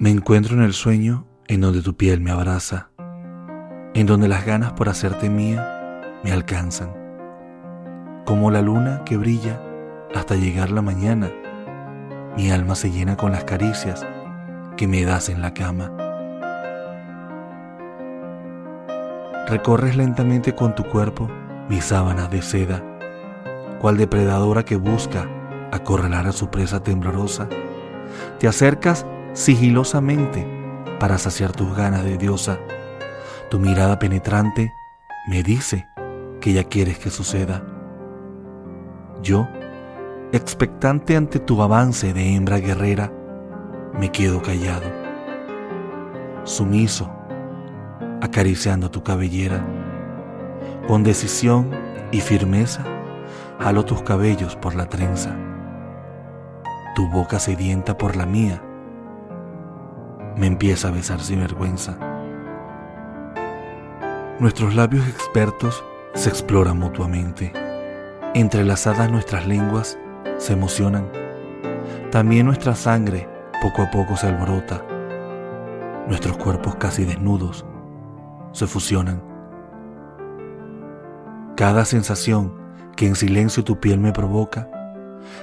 Me encuentro en el sueño en donde tu piel me abraza, en donde las ganas por hacerte mía me alcanzan, como la luna que brilla hasta llegar la mañana, mi alma se llena con las caricias que me das en la cama. Recorres lentamente con tu cuerpo mis sábanas de seda, cual depredadora que busca acorralar a su presa temblorosa. Te acercas sigilosamente para saciar tus ganas de diosa. Tu mirada penetrante me dice que ya quieres que suceda. Yo, expectante ante tu avance de hembra guerrera, me quedo callado, sumiso, acariciando tu cabellera. Con decisión y firmeza, jalo tus cabellos por la trenza. Tu boca sedienta por la mía me empieza a besar sin vergüenza. Nuestros labios expertos se exploran mutuamente. Entrelazadas nuestras lenguas se emocionan. También nuestra sangre poco a poco se alborota. Nuestros cuerpos casi desnudos se fusionan. Cada sensación que en silencio tu piel me provoca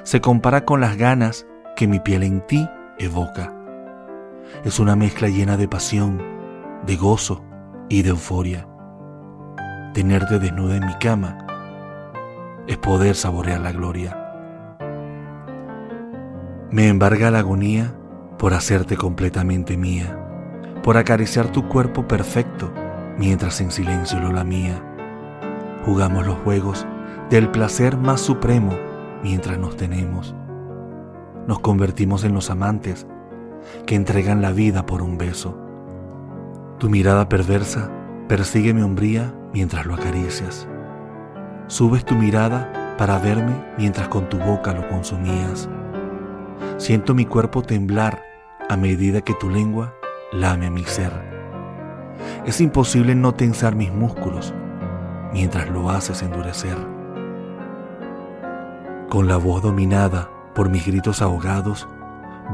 se compara con las ganas que mi piel en ti evoca. Es una mezcla llena de pasión, de gozo y de euforia. Tenerte desnuda en mi cama es poder saborear la gloria. Me embarga la agonía por hacerte completamente mía, por acariciar tu cuerpo perfecto mientras en silencio lo lamía. Jugamos los juegos del placer más supremo mientras nos tenemos. Nos convertimos en los amantes que entregan la vida por un beso. Tu mirada perversa persigue mi hombría mientras lo acaricias. Subes tu mirada para verme mientras con tu boca lo consumías. Siento mi cuerpo temblar a medida que tu lengua lame mi ser. Es imposible no tensar mis músculos mientras lo haces endurecer. Con la voz dominada por mis gritos ahogados,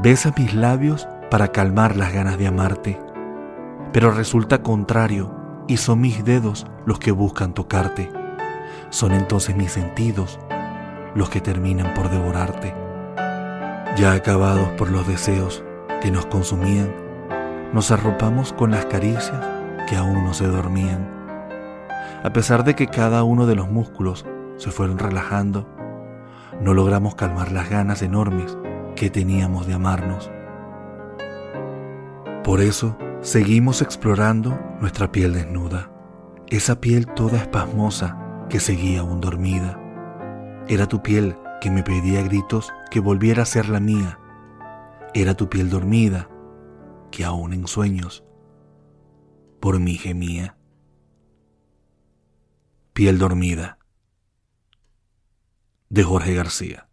besa mis labios para calmar las ganas de amarte, pero resulta contrario y son mis dedos los que buscan tocarte. Son entonces mis sentidos los que terminan por devorarte. Ya acabados por los deseos que nos consumían, nos arropamos con las caricias que aún no se dormían. A pesar de que cada uno de los músculos se fueron relajando, no logramos calmar las ganas enormes que teníamos de amarnos. Por eso seguimos explorando nuestra piel desnuda, esa piel toda espasmosa que seguía aún dormida. Era tu piel que me pedía gritos que volviera a ser la mía. Era tu piel dormida que aún en sueños por mí gemía. Piel dormida de Jorge García.